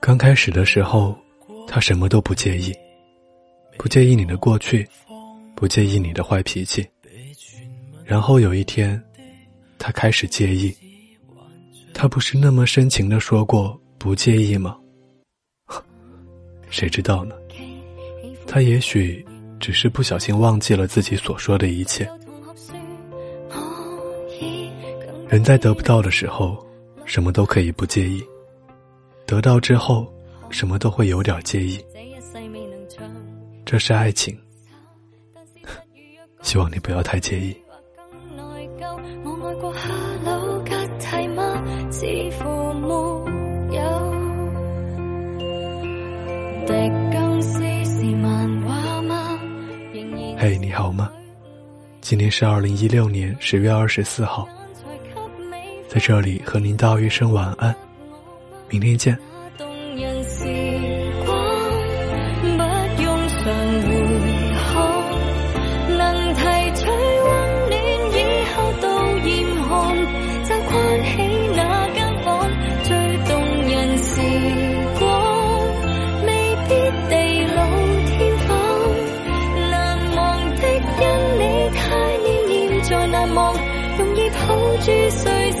刚开始的时候，他什么都不介意，不介意你的过去，不介意你的坏脾气。然后有一天，他开始介意。他不是那么深情的说过不介意吗？谁知道呢？他也许只是不小心忘记了自己所说的一切。人在得不到的时候，什么都可以不介意；得到之后，什么都会有点介意。这是爱情，希望你不要太介意。嘿，你好吗？今天是二零一六年十月二十四号，在这里和您道一声晚安，明天见。在难忘，容易抱住谁？